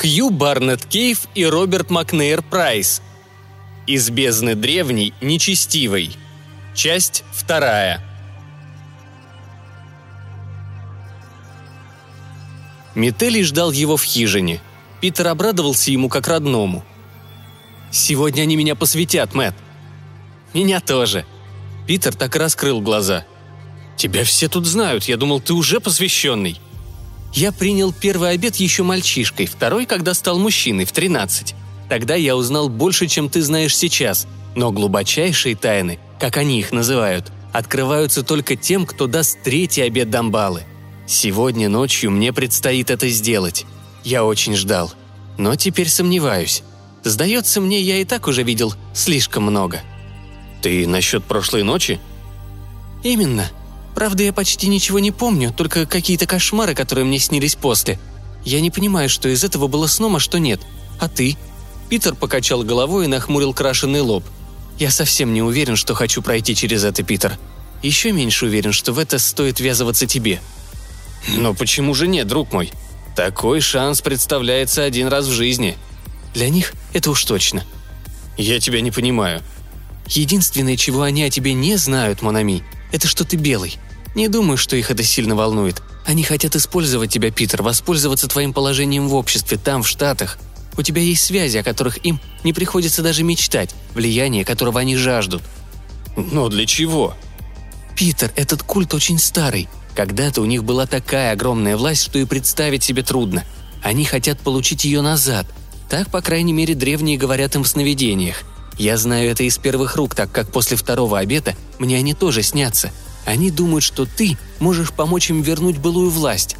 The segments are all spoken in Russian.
Хью Барнетт Кейв и Роберт Макнейр Прайс. Из бездны древней, нечестивой. Часть вторая. Метелий ждал его в хижине. Питер обрадовался ему как родному. «Сегодня они меня посвятят, Мэтт». «Меня тоже». Питер так раскрыл глаза. «Тебя все тут знают, я думал, ты уже посвященный». Я принял первый обед еще мальчишкой, второй, когда стал мужчиной, в 13. Тогда я узнал больше, чем ты знаешь сейчас, но глубочайшие тайны, как они их называют, открываются только тем, кто даст третий обед Дамбалы. Сегодня ночью мне предстоит это сделать. Я очень ждал. Но теперь сомневаюсь. Сдается мне, я и так уже видел слишком много. Ты насчет прошлой ночи? Именно. Правда, я почти ничего не помню, только какие-то кошмары, которые мне снились после. Я не понимаю, что из этого было сном, а что нет. А ты?» Питер покачал головой и нахмурил крашеный лоб. «Я совсем не уверен, что хочу пройти через это, Питер. Еще меньше уверен, что в это стоит ввязываться тебе». «Но почему же нет, друг мой? Такой шанс представляется один раз в жизни». «Для них это уж точно». «Я тебя не понимаю». «Единственное, чего они о тебе не знают, Монами, это что ты белый. Не думаю, что их это сильно волнует. Они хотят использовать тебя, Питер, воспользоваться твоим положением в обществе, там, в Штатах. У тебя есть связи, о которых им не приходится даже мечтать, влияние которого они жаждут. Но для чего? Питер, этот культ очень старый. Когда-то у них была такая огромная власть, что и представить себе трудно. Они хотят получить ее назад. Так, по крайней мере, древние говорят им в сновидениях. Я знаю это из первых рук, так как после второго обета мне они тоже снятся – они думают, что ты можешь помочь им вернуть былую власть.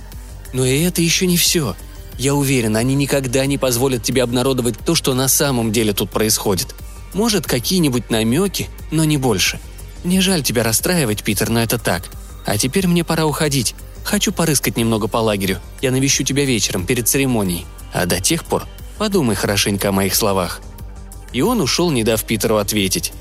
Но и это еще не все. Я уверен, они никогда не позволят тебе обнародовать то, что на самом деле тут происходит. Может, какие-нибудь намеки, но не больше. Мне жаль тебя расстраивать, Питер, но это так. А теперь мне пора уходить. Хочу порыскать немного по лагерю. Я навещу тебя вечером, перед церемонией. А до тех пор подумай хорошенько о моих словах». И он ушел, не дав Питеру ответить.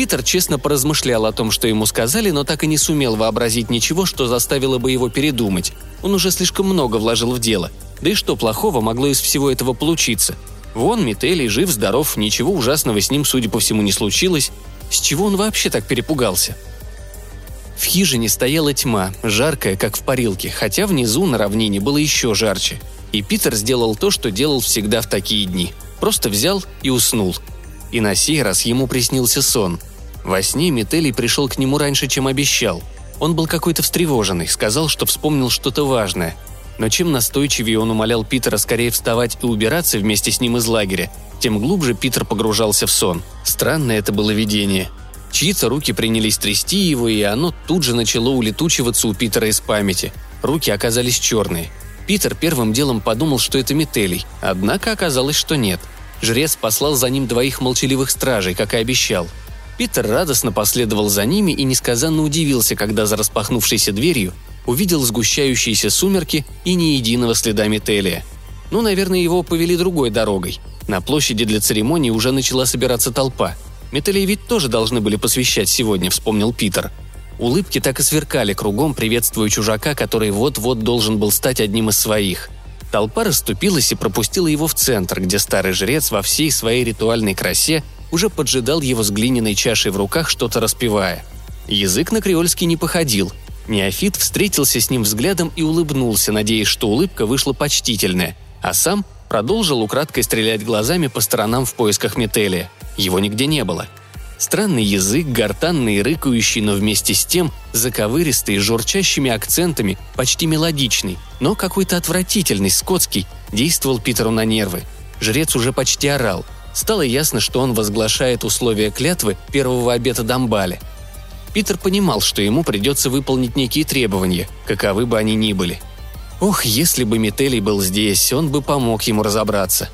Питер честно поразмышлял о том, что ему сказали, но так и не сумел вообразить ничего, что заставило бы его передумать. Он уже слишком много вложил в дело. Да и что плохого могло из всего этого получиться? Вон Мителий жив-здоров, ничего ужасного с ним, судя по всему, не случилось. С чего он вообще так перепугался? В хижине стояла тьма, жаркая, как в парилке, хотя внизу на равнине было еще жарче. И Питер сделал то, что делал всегда в такие дни. Просто взял и уснул – и на сей раз ему приснился сон. Во сне Метелий пришел к нему раньше, чем обещал. Он был какой-то встревоженный, сказал, что вспомнил что-то важное. Но чем настойчивее он умолял Питера скорее вставать и убираться вместе с ним из лагеря, тем глубже Питер погружался в сон. Странное это было видение. Чьи-то руки принялись трясти его, и оно тут же начало улетучиваться у Питера из памяти. Руки оказались черные. Питер первым делом подумал, что это Метелий, однако оказалось, что нет – Жрец послал за ним двоих молчаливых стражей, как и обещал. Питер радостно последовал за ними и несказанно удивился, когда за распахнувшейся дверью увидел сгущающиеся сумерки и ни единого следа Метелия. Ну, наверное, его повели другой дорогой. На площади для церемонии уже начала собираться толпа. Метелия ведь тоже должны были посвящать сегодня, вспомнил Питер. Улыбки так и сверкали кругом, приветствуя чужака, который вот-вот должен был стать одним из своих – Толпа расступилась и пропустила его в центр, где старый жрец во всей своей ритуальной красе уже поджидал его с глиняной чашей в руках, что-то распевая. Язык на креольский не походил. Неофит встретился с ним взглядом и улыбнулся, надеясь, что улыбка вышла почтительная, а сам продолжил украдкой стрелять глазами по сторонам в поисках Метелия. Его нигде не было – Странный язык, гортанный и рыкающий, но вместе с тем заковыристый, с журчащими акцентами, почти мелодичный, но какой-то отвратительный, скотский, действовал Питеру на нервы. Жрец уже почти орал. Стало ясно, что он возглашает условия клятвы первого обета Дамбали. Питер понимал, что ему придется выполнить некие требования, каковы бы они ни были. Ох, если бы Метелий был здесь, он бы помог ему разобраться.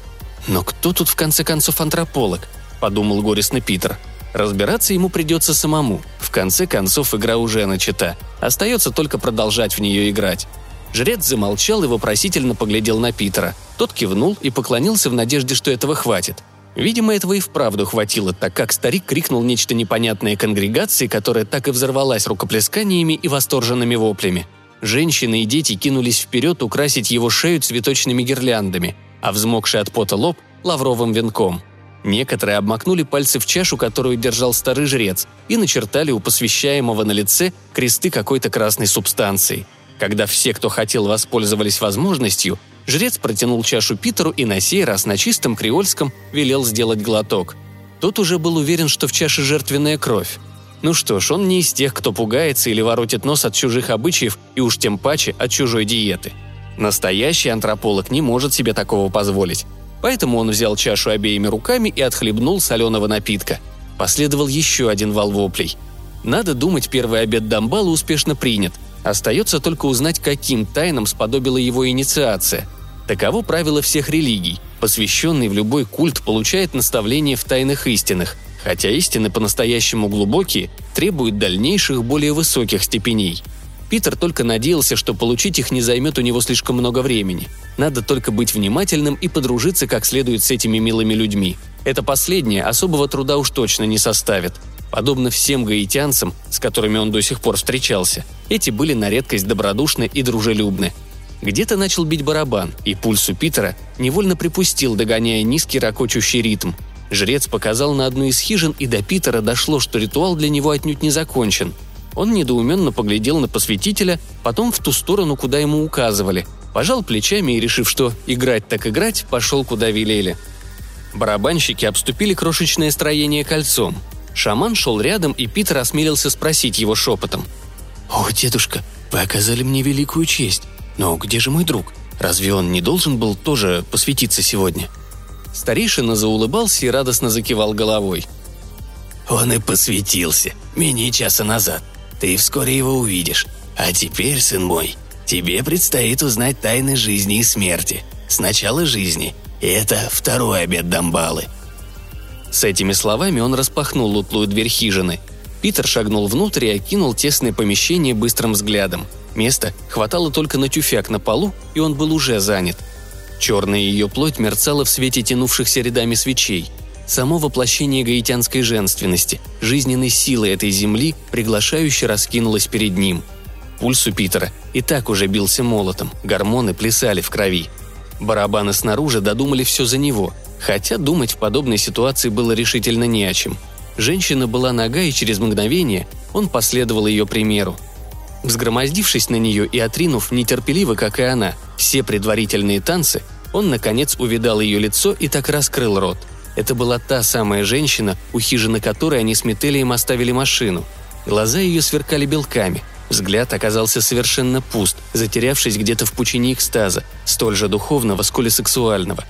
Но кто тут в конце концов антрополог? Подумал горестно Питер – Разбираться ему придется самому. В конце концов, игра уже начата. Остается только продолжать в нее играть. Жрец замолчал и вопросительно поглядел на Питера. Тот кивнул и поклонился в надежде, что этого хватит. Видимо, этого и вправду хватило, так как старик крикнул нечто непонятное конгрегации, которая так и взорвалась рукоплесканиями и восторженными воплями. Женщины и дети кинулись вперед украсить его шею цветочными гирляндами, а взмокший от пота лоб – лавровым венком. Некоторые обмакнули пальцы в чашу, которую держал старый жрец, и начертали у посвящаемого на лице кресты какой-то красной субстанции. Когда все, кто хотел, воспользовались возможностью, жрец протянул чашу Питеру и на сей раз на чистом креольском велел сделать глоток. Тот уже был уверен, что в чаше жертвенная кровь. Ну что ж, он не из тех, кто пугается или воротит нос от чужих обычаев и уж тем паче от чужой диеты. Настоящий антрополог не может себе такого позволить. Поэтому он взял чашу обеими руками и отхлебнул соленого напитка. Последовал еще один вал воплей. Надо думать, первый обед Дамбала успешно принят. Остается только узнать, каким тайнам сподобила его инициация. Таково правило всех религий. Посвященный в любой культ получает наставление в тайнах истинах, хотя истины по-настоящему глубокие требуют дальнейших более высоких степеней. Питер только надеялся, что получить их не займет у него слишком много времени. Надо только быть внимательным и подружиться как следует с этими милыми людьми. Это последнее особого труда уж точно не составит. Подобно всем гаитянцам, с которыми он до сих пор встречался, эти были на редкость добродушны и дружелюбны. Где-то начал бить барабан, и пульс у Питера невольно припустил, догоняя низкий ракочущий ритм. Жрец показал на одну из хижин, и до Питера дошло, что ритуал для него отнюдь не закончен. Он недоуменно поглядел на посвятителя, потом в ту сторону, куда ему указывали, пожал плечами и, решив, что играть так играть, пошел куда велели. Барабанщики обступили крошечное строение кольцом. Шаман шел рядом, и Питер осмелился спросить его шепотом. «О, дедушка, вы оказали мне великую честь. Но где же мой друг? Разве он не должен был тоже посвятиться сегодня?» Старейшина заулыбался и радостно закивал головой. «Он и посвятился, менее часа назад. Ты вскоре его увидишь. А теперь, сын мой, тебе предстоит узнать тайны жизни и смерти. Сначала жизни. И это второй обед Дамбалы». С этими словами он распахнул лутлую дверь хижины. Питер шагнул внутрь и окинул тесное помещение быстрым взглядом. Места хватало только на тюфяк на полу, и он был уже занят – Черная ее плоть мерцала в свете тянувшихся рядами свечей. Само воплощение гаитянской женственности, жизненной силы этой земли, приглашающе раскинулось перед ним. Пульс у Питера и так уже бился молотом, гормоны плясали в крови. Барабаны снаружи додумали все за него, хотя думать в подобной ситуации было решительно не о чем. Женщина была нога, и через мгновение он последовал ее примеру. Взгромоздившись на нее и отринув нетерпеливо, как и она, все предварительные танцы, он, наконец, увидал ее лицо и так раскрыл рот. Это была та самая женщина, у хижины которой они с Метелием оставили машину. Глаза ее сверкали белками, взгляд оказался совершенно пуст, затерявшись где-то в пучине экстаза, столь же духовного, сколь и сексуального.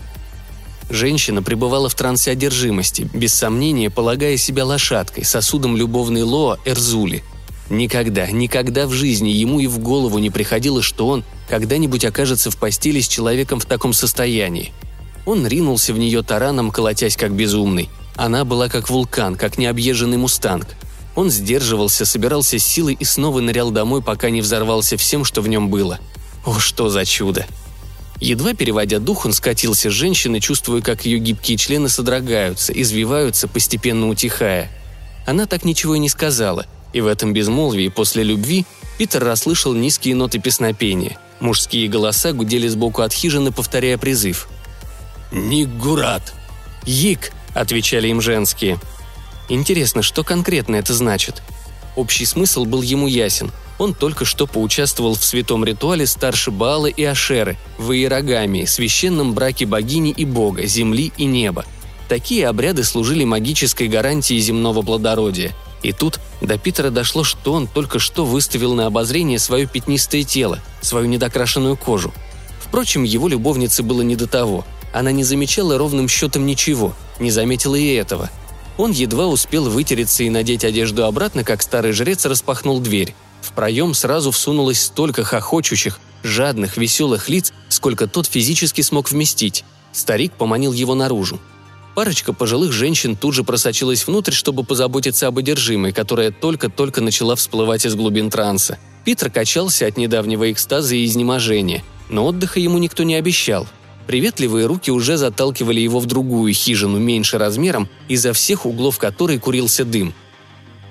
Женщина пребывала в трансе одержимости, без сомнения полагая себя лошадкой, сосудом любовной Лоа Эрзули – Никогда, никогда в жизни ему и в голову не приходило, что он когда-нибудь окажется в постели с человеком в таком состоянии. Он ринулся в нее тараном, колотясь как безумный. Она была как вулкан, как необъезженный мустанг. Он сдерживался, собирался с силой и снова нырял домой, пока не взорвался всем, что в нем было. О, что за чудо! Едва переводя дух, он скатился с женщины, чувствуя, как ее гибкие члены содрогаются, извиваются, постепенно утихая. Она так ничего и не сказала – и в этом безмолвии после любви Питер расслышал низкие ноты песнопения. Мужские голоса гудели сбоку от хижины, повторяя призыв. «Нигурат!» «Йик!» – отвечали им женские. Интересно, что конкретно это значит? Общий смысл был ему ясен. Он только что поучаствовал в святом ритуале старше Баалы и Ашеры, в иерогамии, священном браке богини и бога, земли и неба. Такие обряды служили магической гарантией земного плодородия – и тут до Питера дошло, что он только что выставил на обозрение свое пятнистое тело, свою недокрашенную кожу. Впрочем, его любовнице было не до того. Она не замечала ровным счетом ничего, не заметила и этого. Он едва успел вытереться и надеть одежду обратно, как старый жрец распахнул дверь. В проем сразу всунулось столько хохочущих, жадных, веселых лиц, сколько тот физически смог вместить. Старик поманил его наружу. Парочка пожилых женщин тут же просочилась внутрь, чтобы позаботиться об одержимой, которая только-только начала всплывать из глубин транса. Питер качался от недавнего экстаза и изнеможения, но отдыха ему никто не обещал. Приветливые руки уже заталкивали его в другую хижину меньше размером, изо всех углов которой курился дым.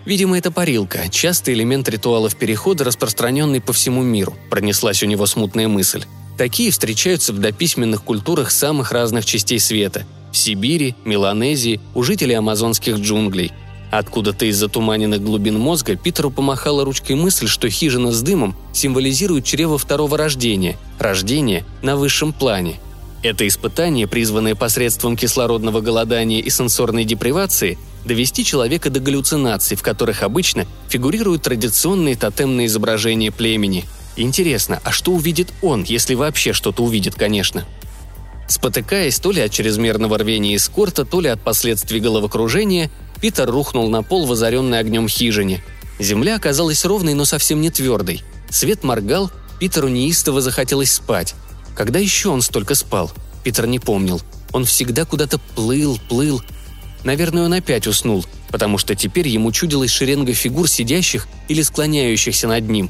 Видимо, это парилка, частый элемент ритуалов перехода, распространенный по всему миру, пронеслась у него смутная мысль. Такие встречаются в дописьменных культурах самых разных частей света – в Сибири, Меланезии, у жителей амазонских джунглей. Откуда-то из затуманенных глубин мозга Питеру помахала ручкой мысль, что хижина с дымом символизирует чрево второго рождения, рождение на высшем плане. Это испытание, призванное посредством кислородного голодания и сенсорной депривации, довести человека до галлюцинаций, в которых обычно фигурируют традиционные тотемные изображения племени. Интересно, а что увидит он, если вообще что-то увидит, конечно? Спотыкаясь то ли от чрезмерного рвения эскорта, то ли от последствий головокружения, Питер рухнул на пол в озаренной огнем хижине. Земля оказалась ровной, но совсем не твердой. Свет моргал, Питеру неистово захотелось спать. Когда еще он столько спал? Питер не помнил. Он всегда куда-то плыл, плыл. Наверное, он опять уснул, потому что теперь ему чудилась шеренга фигур сидящих или склоняющихся над ним.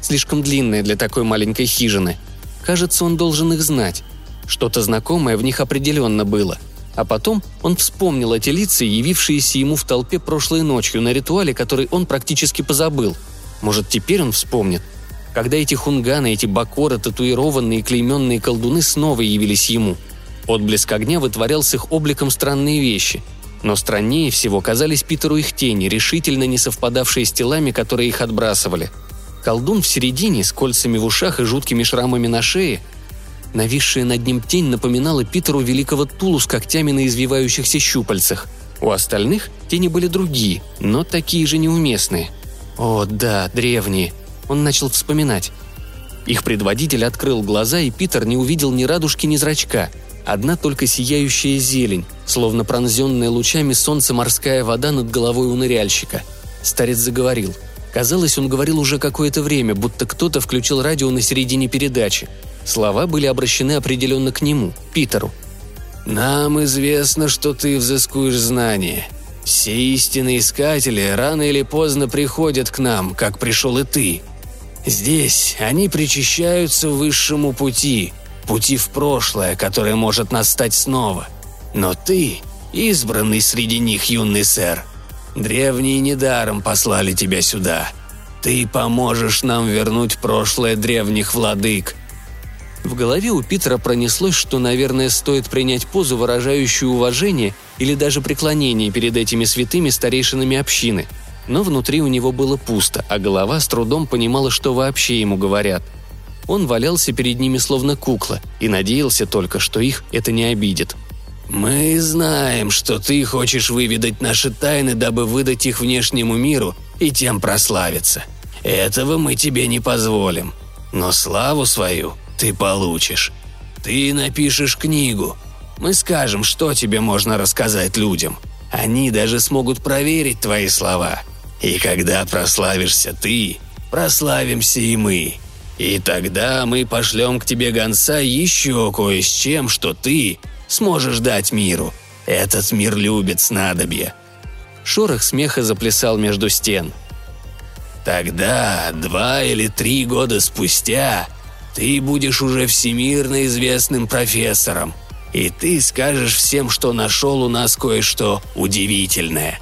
Слишком длинная для такой маленькой хижины. Кажется, он должен их знать. Что-то знакомое в них определенно было. А потом он вспомнил эти лица, явившиеся ему в толпе прошлой ночью на ритуале, который он практически позабыл. Может, теперь он вспомнит? Когда эти хунганы, эти бакоры, татуированные клейменные колдуны снова явились ему. Отблеск огня вытворял с их обликом странные вещи. Но страннее всего казались Питеру их тени, решительно не совпадавшие с телами, которые их отбрасывали. Колдун в середине, с кольцами в ушах и жуткими шрамами на шее – Нависшая над ним тень напоминала Питеру великого Тулу с когтями на извивающихся щупальцах. У остальных тени были другие, но такие же неуместные. О, да, древние. Он начал вспоминать. Их предводитель открыл глаза, и Питер не увидел ни радужки, ни зрачка. Одна только сияющая зелень, словно пронзенная лучами солнца морская вода над головой у ныряльщика. Старец заговорил. Казалось, он говорил уже какое-то время, будто кто-то включил радио на середине передачи. Слова были обращены определенно к нему, Питеру. «Нам известно, что ты взыскуешь знания. Все истинные искатели рано или поздно приходят к нам, как пришел и ты. Здесь они причащаются высшему пути, пути в прошлое, которое может настать снова. Но ты – избранный среди них, юный сэр. Древние недаром послали тебя сюда. Ты поможешь нам вернуть прошлое древних владык – в голове у Питера пронеслось, что, наверное, стоит принять позу, выражающую уважение или даже преклонение перед этими святыми старейшинами общины. Но внутри у него было пусто, а голова с трудом понимала, что вообще ему говорят. Он валялся перед ними словно кукла и надеялся только, что их это не обидит. «Мы знаем, что ты хочешь выведать наши тайны, дабы выдать их внешнему миру и тем прославиться. Этого мы тебе не позволим. Но славу свою ты получишь. Ты напишешь книгу. Мы скажем, что тебе можно рассказать людям. Они даже смогут проверить твои слова. И когда прославишься ты, прославимся и мы. И тогда мы пошлем к тебе гонца еще кое с чем, что ты сможешь дать миру. Этот мир любит снадобье». Шорох смеха заплясал между стен. «Тогда, два или три года спустя, ты будешь уже всемирно известным профессором, и ты скажешь всем, что нашел у нас кое-что удивительное.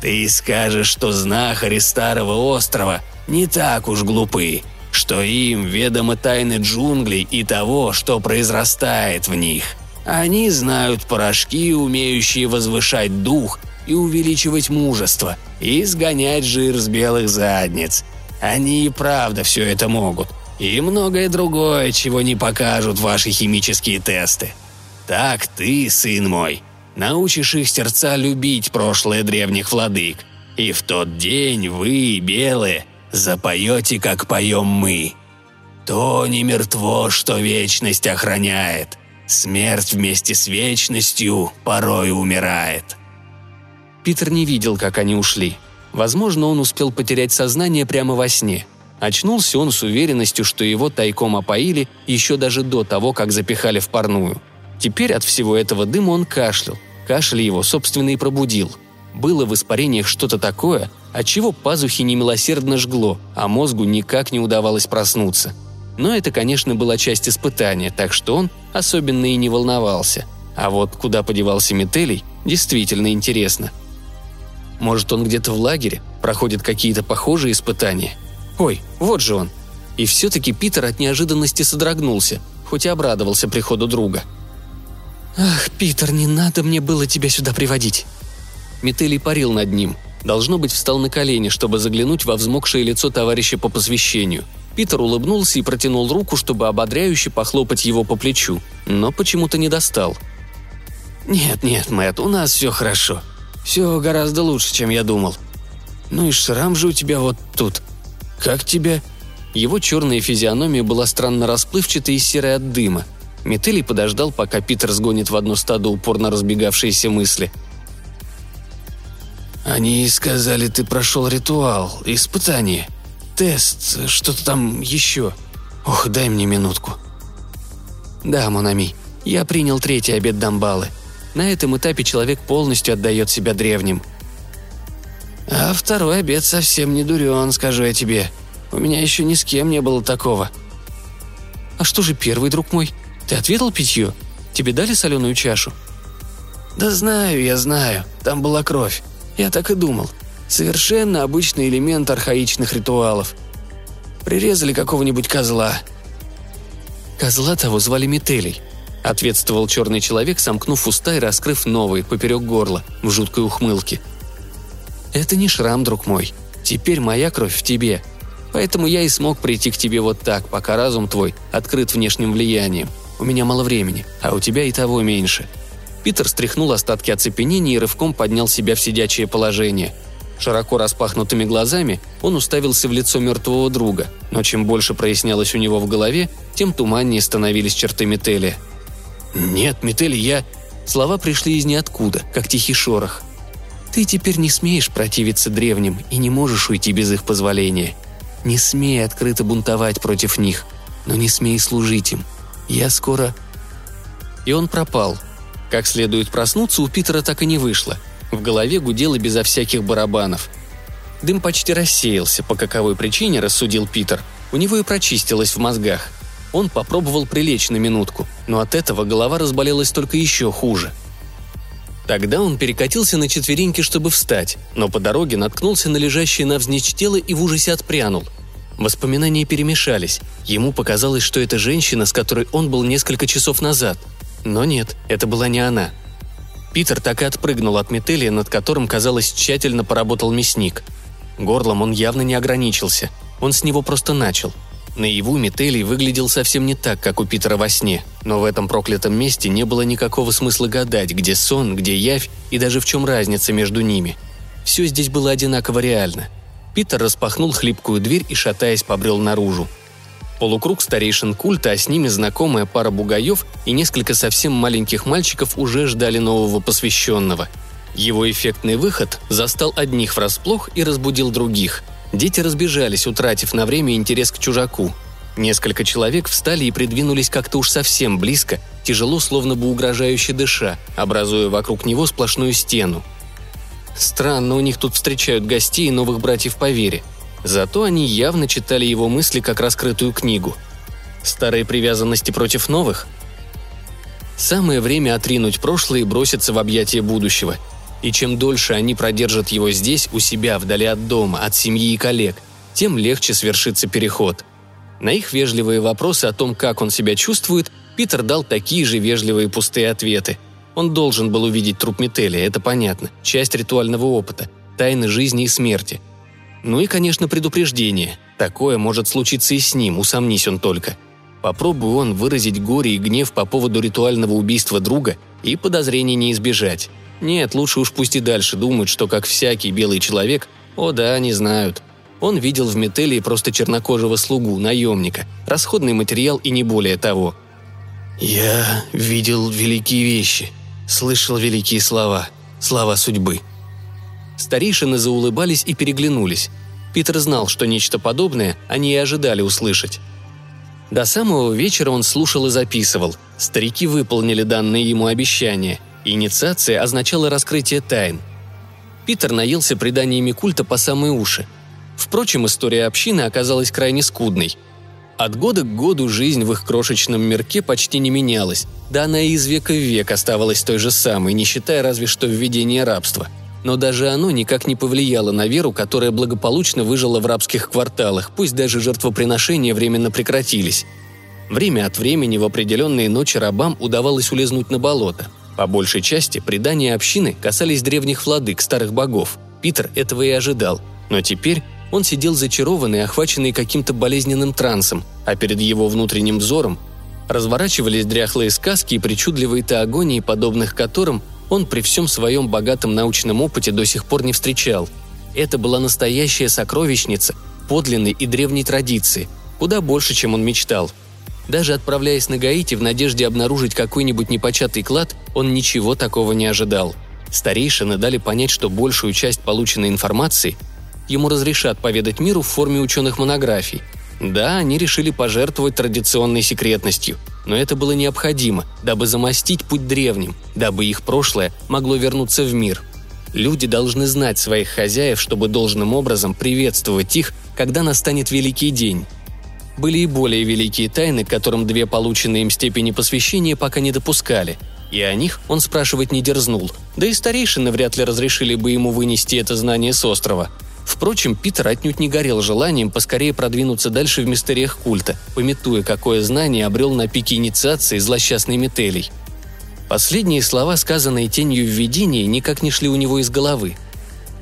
Ты скажешь, что знахари Старого Острова не так уж глупы, что им ведомы тайны джунглей и того, что произрастает в них. Они знают порошки, умеющие возвышать дух и увеличивать мужество, и сгонять жир с белых задниц. Они и правда все это могут – и многое другое, чего не покажут ваши химические тесты. Так ты, сын мой, научишь их сердца любить прошлое древних владык. И в тот день вы, белые, запоете, как поем мы. То не мертво, что вечность охраняет. Смерть вместе с вечностью порой умирает. Питер не видел, как они ушли. Возможно, он успел потерять сознание прямо во сне – Очнулся он с уверенностью, что его тайком опоили еще даже до того, как запихали в парную. Теперь от всего этого дыма он кашлял. Кашель его, собственно, и пробудил. Было в испарениях что-то такое, от чего пазухи немилосердно жгло, а мозгу никак не удавалось проснуться. Но это, конечно, была часть испытания, так что он особенно и не волновался. А вот куда подевался Метелий, действительно интересно. Может, он где-то в лагере, проходит какие-то похожие испытания – Ой, вот же он. И все-таки Питер от неожиданности содрогнулся. хоть и обрадовался приходу друга. «Ах, Питер, не надо мне было тебя сюда приводить!» Метелий парил над ним. Должно быть, встал на колени, чтобы заглянуть во взмокшее лицо товарища по посвящению. Питер улыбнулся и протянул руку, чтобы ободряюще похлопать его по плечу, но почему-то не достал. «Нет, нет, Мэтт, у нас все хорошо. Все гораздо лучше, чем я думал. Ну и шрам же у тебя вот тут. Как тебя?» Его черная физиономия была странно расплывчатой и серой от дыма. Метелий подождал, пока Питер сгонит в одно стадо упорно разбегавшиеся мысли. «Они сказали, ты прошел ритуал, испытание, тест, что-то там еще. Ох, дай мне минутку». «Да, Монами, я принял третий обед Дамбалы. На этом этапе человек полностью отдает себя древним». «А второй обед совсем не дурен, скажу я тебе. У меня еще ни с кем не было такого». «А что же первый, друг мой? Ты ответил питье? Тебе дали соленую чашу?» «Да знаю, я знаю. Там была кровь. Я так и думал. Совершенно обычный элемент архаичных ритуалов. Прирезали какого-нибудь козла. Козла того звали Метелей. Ответствовал черный человек, сомкнув уста и раскрыв новые, поперек горла, в жуткой ухмылке. «Это не шрам, друг мой. Теперь моя кровь в тебе. Поэтому я и смог прийти к тебе вот так, пока разум твой открыт внешним влиянием. У меня мало времени, а у тебя и того меньше. Питер стряхнул остатки оцепенения и рывком поднял себя в сидячее положение. Широко распахнутыми глазами он уставился в лицо мертвого друга, но чем больше прояснялось у него в голове, тем туманнее становились черты Метели. «Нет, Метели, я...» Слова пришли из ниоткуда, как тихий шорох. «Ты теперь не смеешь противиться древним и не можешь уйти без их позволения. Не смей открыто бунтовать против них, но не смей служить им. Я скоро...» И он пропал – как следует проснуться у Питера так и не вышло. В голове гудело безо всяких барабанов. Дым почти рассеялся, по каковой причине, рассудил Питер. У него и прочистилось в мозгах. Он попробовал прилечь на минутку, но от этого голова разболелась только еще хуже. Тогда он перекатился на четвереньки, чтобы встать, но по дороге наткнулся на лежащее навзничь тело и в ужасе отпрянул. Воспоминания перемешались. Ему показалось, что это женщина, с которой он был несколько часов назад – но нет, это была не она. Питер так и отпрыгнул от метелия, над которым, казалось, тщательно поработал мясник. Горлом он явно не ограничился. Он с него просто начал. Наяву Метелий выглядел совсем не так, как у Питера во сне, но в этом проклятом месте не было никакого смысла гадать, где сон, где явь и даже в чем разница между ними. Все здесь было одинаково реально. Питер распахнул хлипкую дверь и, шатаясь, побрел наружу. Полукруг старейшин культа, а с ними знакомая пара бугаев и несколько совсем маленьких мальчиков уже ждали нового посвященного. Его эффектный выход застал одних врасплох и разбудил других. Дети разбежались, утратив на время интерес к чужаку. Несколько человек встали и придвинулись как-то уж совсем близко, тяжело, словно бы угрожающе дыша, образуя вокруг него сплошную стену. Странно, у них тут встречают гостей и новых братьев по вере – Зато они явно читали его мысли как раскрытую книгу. Старые привязанности против новых? Самое время отринуть прошлое и броситься в объятия будущего. И чем дольше они продержат его здесь, у себя, вдали от дома, от семьи и коллег, тем легче свершится переход. На их вежливые вопросы о том, как он себя чувствует, Питер дал такие же вежливые пустые ответы. Он должен был увидеть труп Метеля, это понятно, часть ритуального опыта, тайны жизни и смерти – ну и, конечно, предупреждение. Такое может случиться и с ним, усомнись он только. Попробуй он выразить горе и гнев по поводу ритуального убийства друга, и подозрений не избежать. Нет, лучше уж пусть и дальше думают, что как всякий белый человек, о да, они знают. Он видел в Метелии просто чернокожего слугу, наемника, расходный материал и не более того. «Я видел великие вещи, слышал великие слова, слова судьбы», Старейшины заулыбались и переглянулись. Питер знал, что нечто подобное они и ожидали услышать. До самого вечера он слушал и записывал. Старики выполнили данные ему обещания. Инициация означала раскрытие тайн. Питер наелся преданиями культа по самые уши. Впрочем, история общины оказалась крайне скудной. От года к году жизнь в их крошечном мирке почти не менялась, да она и из века в век оставалась той же самой, не считая разве что введения рабства – но даже оно никак не повлияло на веру, которая благополучно выжила в рабских кварталах, пусть даже жертвоприношения временно прекратились. Время от времени в определенные ночи рабам удавалось улизнуть на болото. По большей части предания общины касались древних владык, старых богов. Питер этого и ожидал. Но теперь он сидел зачарованный, охваченный каким-то болезненным трансом, а перед его внутренним взором разворачивались дряхлые сказки и причудливые теогонии, подобных которым он при всем своем богатом научном опыте до сих пор не встречал. Это была настоящая сокровищница подлинной и древней традиции, куда больше, чем он мечтал – даже отправляясь на Гаити в надежде обнаружить какой-нибудь непочатый клад, он ничего такого не ожидал. Старейшины дали понять, что большую часть полученной информации ему разрешат поведать миру в форме ученых монографий. Да, они решили пожертвовать традиционной секретностью, но это было необходимо, дабы замостить путь древним, дабы их прошлое могло вернуться в мир. Люди должны знать своих хозяев, чтобы должным образом приветствовать их, когда настанет великий день. Были и более великие тайны, которым две полученные им степени посвящения пока не допускали, и о них он спрашивать не дерзнул, да и старейшины вряд ли разрешили бы ему вынести это знание с острова. Впрочем, Питер отнюдь не горел желанием поскорее продвинуться дальше в мистериях культа, пометуя, какое знание обрел на пике инициации злосчастный Метелий. Последние слова, сказанные тенью в видении, никак не шли у него из головы.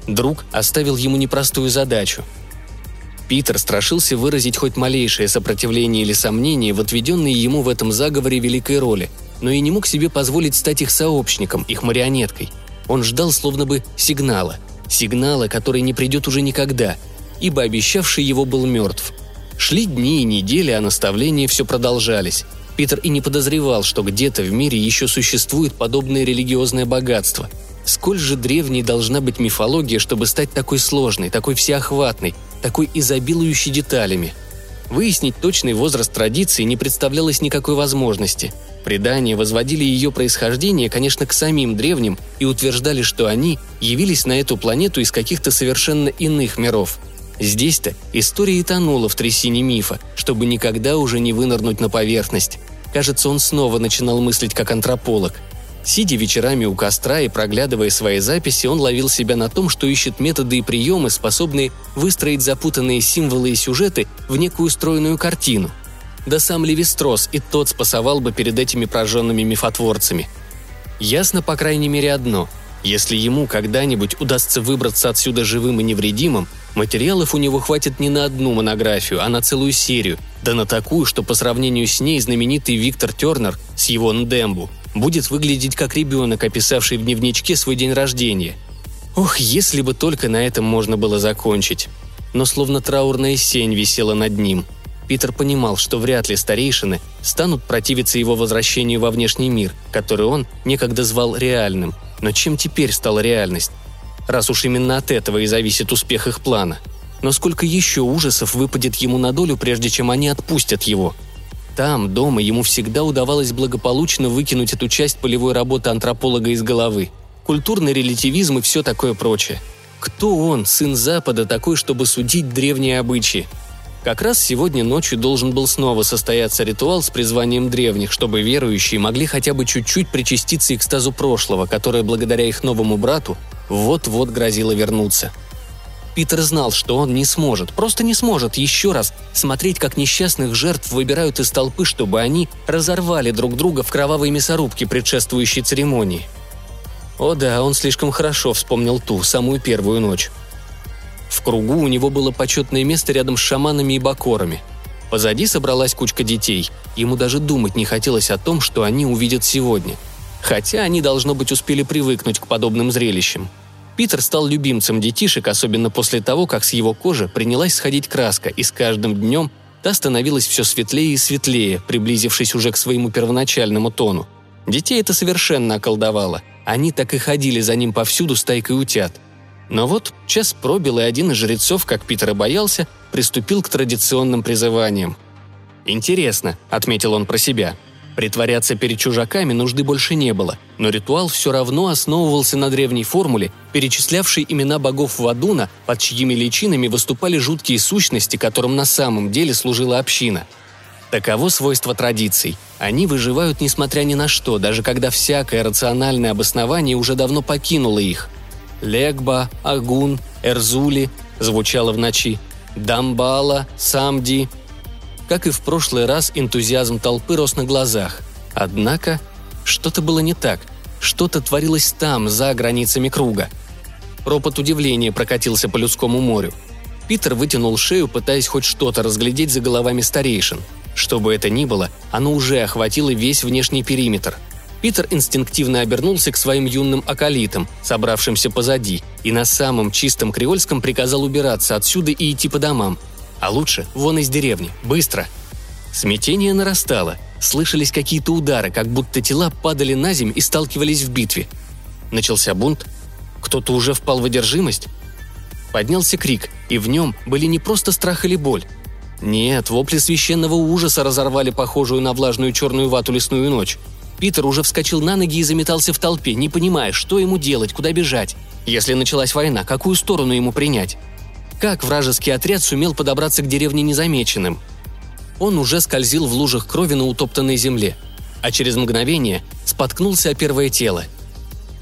Друг оставил ему непростую задачу – Питер страшился выразить хоть малейшее сопротивление или сомнение в отведенной ему в этом заговоре великой роли, но и не мог себе позволить стать их сообщником, их марионеткой. Он ждал словно бы сигнала. Сигнала, который не придет уже никогда, ибо обещавший его был мертв. Шли дни и недели, а наставления все продолжались. Питер и не подозревал, что где-то в мире еще существует подобное религиозное богатство – Сколь же древней должна быть мифология, чтобы стать такой сложной, такой всеохватной, такой изобилующей деталями? Выяснить точный возраст традиции не представлялось никакой возможности. Предания возводили ее происхождение, конечно, к самим древним и утверждали, что они явились на эту планету из каких-то совершенно иных миров. Здесь-то история и тонула в трясине мифа, чтобы никогда уже не вынырнуть на поверхность. Кажется, он снова начинал мыслить как антрополог – Сидя вечерами у костра и проглядывая свои записи, он ловил себя на том, что ищет методы и приемы, способные выстроить запутанные символы и сюжеты в некую стройную картину. Да сам Левистрос и тот спасовал бы перед этими прожженными мифотворцами. Ясно, по крайней мере, одно. Если ему когда-нибудь удастся выбраться отсюда живым и невредимым, материалов у него хватит не на одну монографию, а на целую серию, да на такую, что по сравнению с ней знаменитый Виктор Тернер с его Ndembu будет выглядеть как ребенок, описавший в дневничке свой день рождения. Ох, если бы только на этом можно было закончить. Но словно траурная сень висела над ним. Питер понимал, что вряд ли старейшины станут противиться его возвращению во внешний мир, который он некогда звал реальным. Но чем теперь стала реальность? Раз уж именно от этого и зависит успех их плана. Но сколько еще ужасов выпадет ему на долю, прежде чем они отпустят его – там, дома, ему всегда удавалось благополучно выкинуть эту часть полевой работы антрополога из головы. Культурный релятивизм и все такое прочее. Кто он, сын Запада, такой, чтобы судить древние обычаи? Как раз сегодня ночью должен был снова состояться ритуал с призванием древних, чтобы верующие могли хотя бы чуть-чуть причаститься экстазу прошлого, которое благодаря их новому брату вот-вот грозило вернуться – Питер знал, что он не сможет, просто не сможет еще раз смотреть, как несчастных жертв выбирают из толпы, чтобы они разорвали друг друга в кровавой мясорубке предшествующей церемонии. О да, он слишком хорошо вспомнил ту, самую первую ночь. В кругу у него было почетное место рядом с шаманами и бакорами. Позади собралась кучка детей. Ему даже думать не хотелось о том, что они увидят сегодня. Хотя они, должно быть, успели привыкнуть к подобным зрелищам – Питер стал любимцем детишек, особенно после того, как с его кожи принялась сходить краска, и с каждым днем та становилась все светлее и светлее, приблизившись уже к своему первоначальному тону. Детей это совершенно околдовало. Они так и ходили за ним повсюду стайкой утят. Но вот час пробил, и один из жрецов, как Питер и боялся, приступил к традиционным призываниям. «Интересно», — отметил он про себя, — Притворяться перед чужаками нужды больше не было, но ритуал все равно основывался на древней формуле, перечислявшей имена богов Вадуна, под чьими личинами выступали жуткие сущности, которым на самом деле служила община. Таково свойство традиций. Они выживают несмотря ни на что, даже когда всякое рациональное обоснование уже давно покинуло их. Легба, Агун, Эрзули звучало в ночи. Дамбала, Самди, Как и в прошлый раз, энтузиазм толпы рос на глазах. Однако что-то было не так. Что-то творилось там, за границами круга. Ропот удивления прокатился по людскому морю. Питер вытянул шею, пытаясь хоть что-то разглядеть за головами старейшин. Что бы это ни было, оно уже охватило весь внешний периметр. Питер инстинктивно обернулся к своим юным акалитам, собравшимся позади, и на самом чистом креольском приказал убираться отсюда и идти по домам. А лучше вон из деревни, быстро. Смятение нарастало, слышались какие-то удары, как будто тела падали на земь и сталкивались в битве. Начался бунт. Кто-то уже впал в одержимость. Поднялся крик, и в нем были не просто страх или боль. Нет, вопли священного ужаса разорвали похожую на влажную черную вату лесную ночь. Питер уже вскочил на ноги и заметался в толпе, не понимая, что ему делать, куда бежать. Если началась война, какую сторону ему принять? Как вражеский отряд сумел подобраться к деревне незамеченным? Он уже скользил в лужах крови на утоптанной земле, а через мгновение споткнулся о первое тело.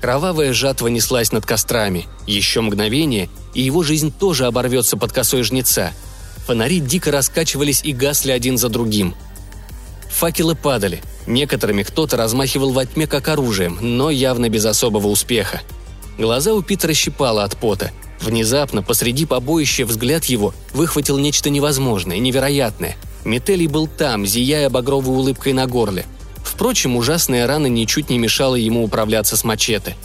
Кровавая жатва неслась над кострами. Еще мгновение, и его жизнь тоже оборвется под косой жнеца. Фонари дико раскачивались и гасли один за другим. Факелы падали – Некоторыми кто-то размахивал во тьме как оружием, но явно без особого успеха. Глаза у Питера щипало от пота. Внезапно, посреди побоища, взгляд его выхватил нечто невозможное, невероятное. Метелий был там, зияя багровой улыбкой на горле. Впрочем, ужасная рана ничуть не мешала ему управляться с мачете.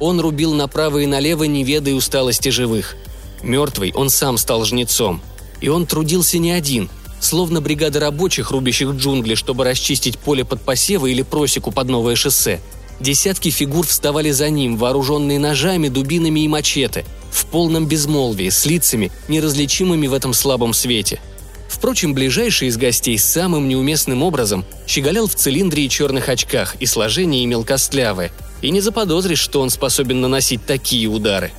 Он рубил направо и налево, не ведая усталости живых. Мертвый он сам стал жнецом. И он трудился не один – словно бригада рабочих, рубящих джунгли, чтобы расчистить поле под посевы или просеку под новое шоссе. Десятки фигур вставали за ним, вооруженные ножами, дубинами и мачете, в полном безмолвии, с лицами, неразличимыми в этом слабом свете. Впрочем, ближайший из гостей самым неуместным образом щеголял в цилиндре и черных очках, и сложение имел костлявое, и не заподозришь, что он способен наносить такие удары.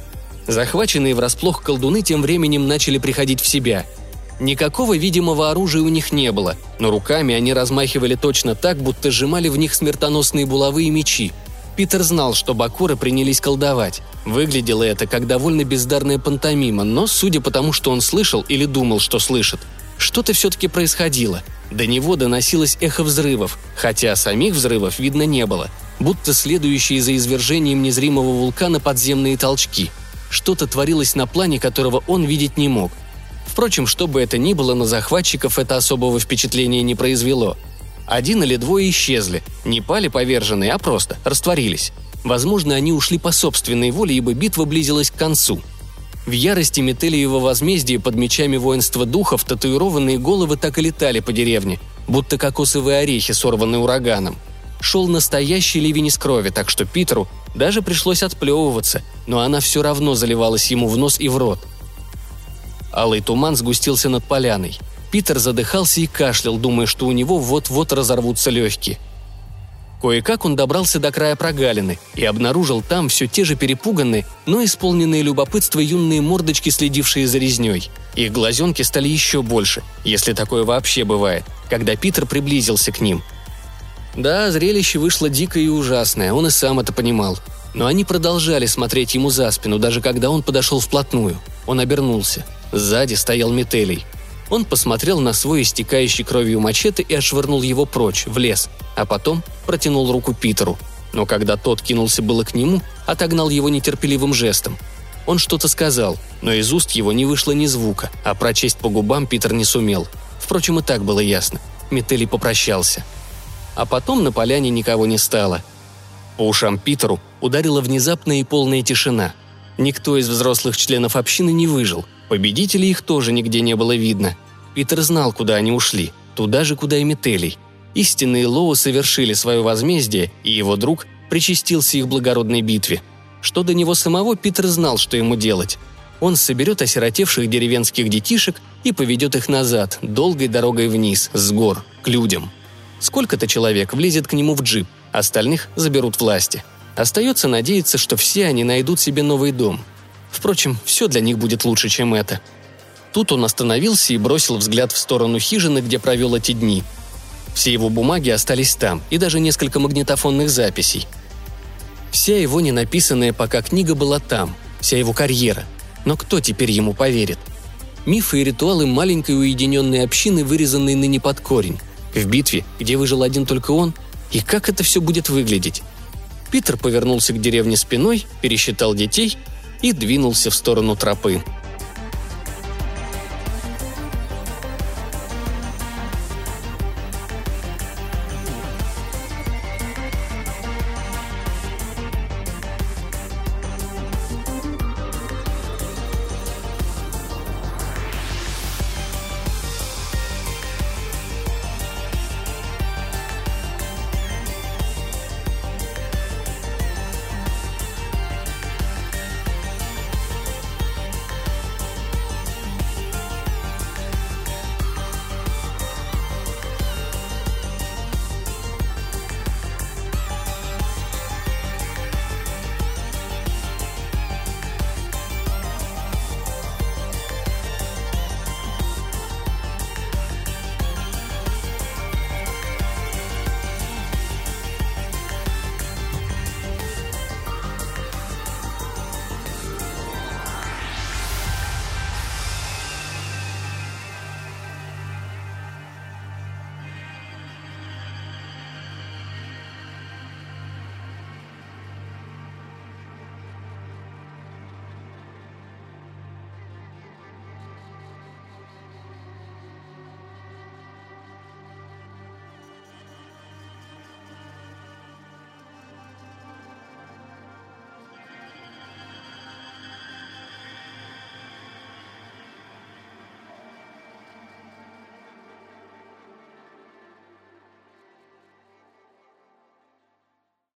Захваченные врасплох колдуны тем временем начали приходить в себя – Никакого видимого оружия у них не было, но руками они размахивали точно так, будто сжимали в них смертоносные булавы и мечи. Питер знал, что бакуры принялись колдовать. Выглядело это как довольно бездарная пантомима, но, судя по тому, что он слышал или думал, что слышит, что-то все-таки происходило. До него доносилось эхо взрывов, хотя самих взрывов видно не было, будто следующие за извержением незримого вулкана подземные толчки. Что-то творилось на плане, которого он видеть не мог – Впрочем, что бы это ни было, на захватчиков это особого впечатления не произвело. Один или двое исчезли, не пали поверженные, а просто растворились. Возможно, они ушли по собственной воле, ибо битва близилась к концу. В ярости Метелиева возмездия под мечами воинства духов татуированные головы так и летали по деревне, будто кокосовые орехи, сорванные ураганом. Шел настоящий ливень из крови, так что Питеру даже пришлось отплевываться, но она все равно заливалась ему в нос и в рот – Алый туман сгустился над поляной. Питер задыхался и кашлял, думая, что у него вот-вот разорвутся легкие. Кое-как он добрался до края прогалины и обнаружил там все те же перепуганные, но исполненные любопытства юные мордочки, следившие за резней. Их глазенки стали еще больше, если такое вообще бывает, когда Питер приблизился к ним. Да, зрелище вышло дикое и ужасное, он и сам это понимал. Но они продолжали смотреть ему за спину, даже когда он подошел вплотную. Он обернулся. Сзади стоял Метелий. Он посмотрел на свой истекающий кровью мачете и отшвырнул его прочь, в лес, а потом протянул руку Питеру. Но когда тот кинулся было к нему, отогнал его нетерпеливым жестом. Он что-то сказал, но из уст его не вышло ни звука, а прочесть по губам Питер не сумел. Впрочем, и так было ясно. Метелий попрощался. А потом на поляне никого не стало. По ушам Питеру ударила внезапная и полная тишина. Никто из взрослых членов общины не выжил – Победителей их тоже нигде не было видно. Питер знал, куда они ушли, туда же, куда и Метелий. Истинные Лоу совершили свое возмездие, и его друг причастился их благородной битве. Что до него самого, Питер знал, что ему делать. Он соберет осиротевших деревенских детишек и поведет их назад, долгой дорогой вниз, с гор, к людям. Сколько-то человек влезет к нему в джип, остальных заберут власти. Остается надеяться, что все они найдут себе новый дом – Впрочем, все для них будет лучше, чем это. Тут он остановился и бросил взгляд в сторону хижины, где провел эти дни. Все его бумаги остались там, и даже несколько магнитофонных записей. Вся его ненаписанная пока книга была там, вся его карьера. Но кто теперь ему поверит? Мифы и ритуалы маленькой уединенной общины, вырезанные ныне под корень. В битве, где выжил один только он. И как это все будет выглядеть? Питер повернулся к деревне спиной, пересчитал детей и двинулся в сторону тропы.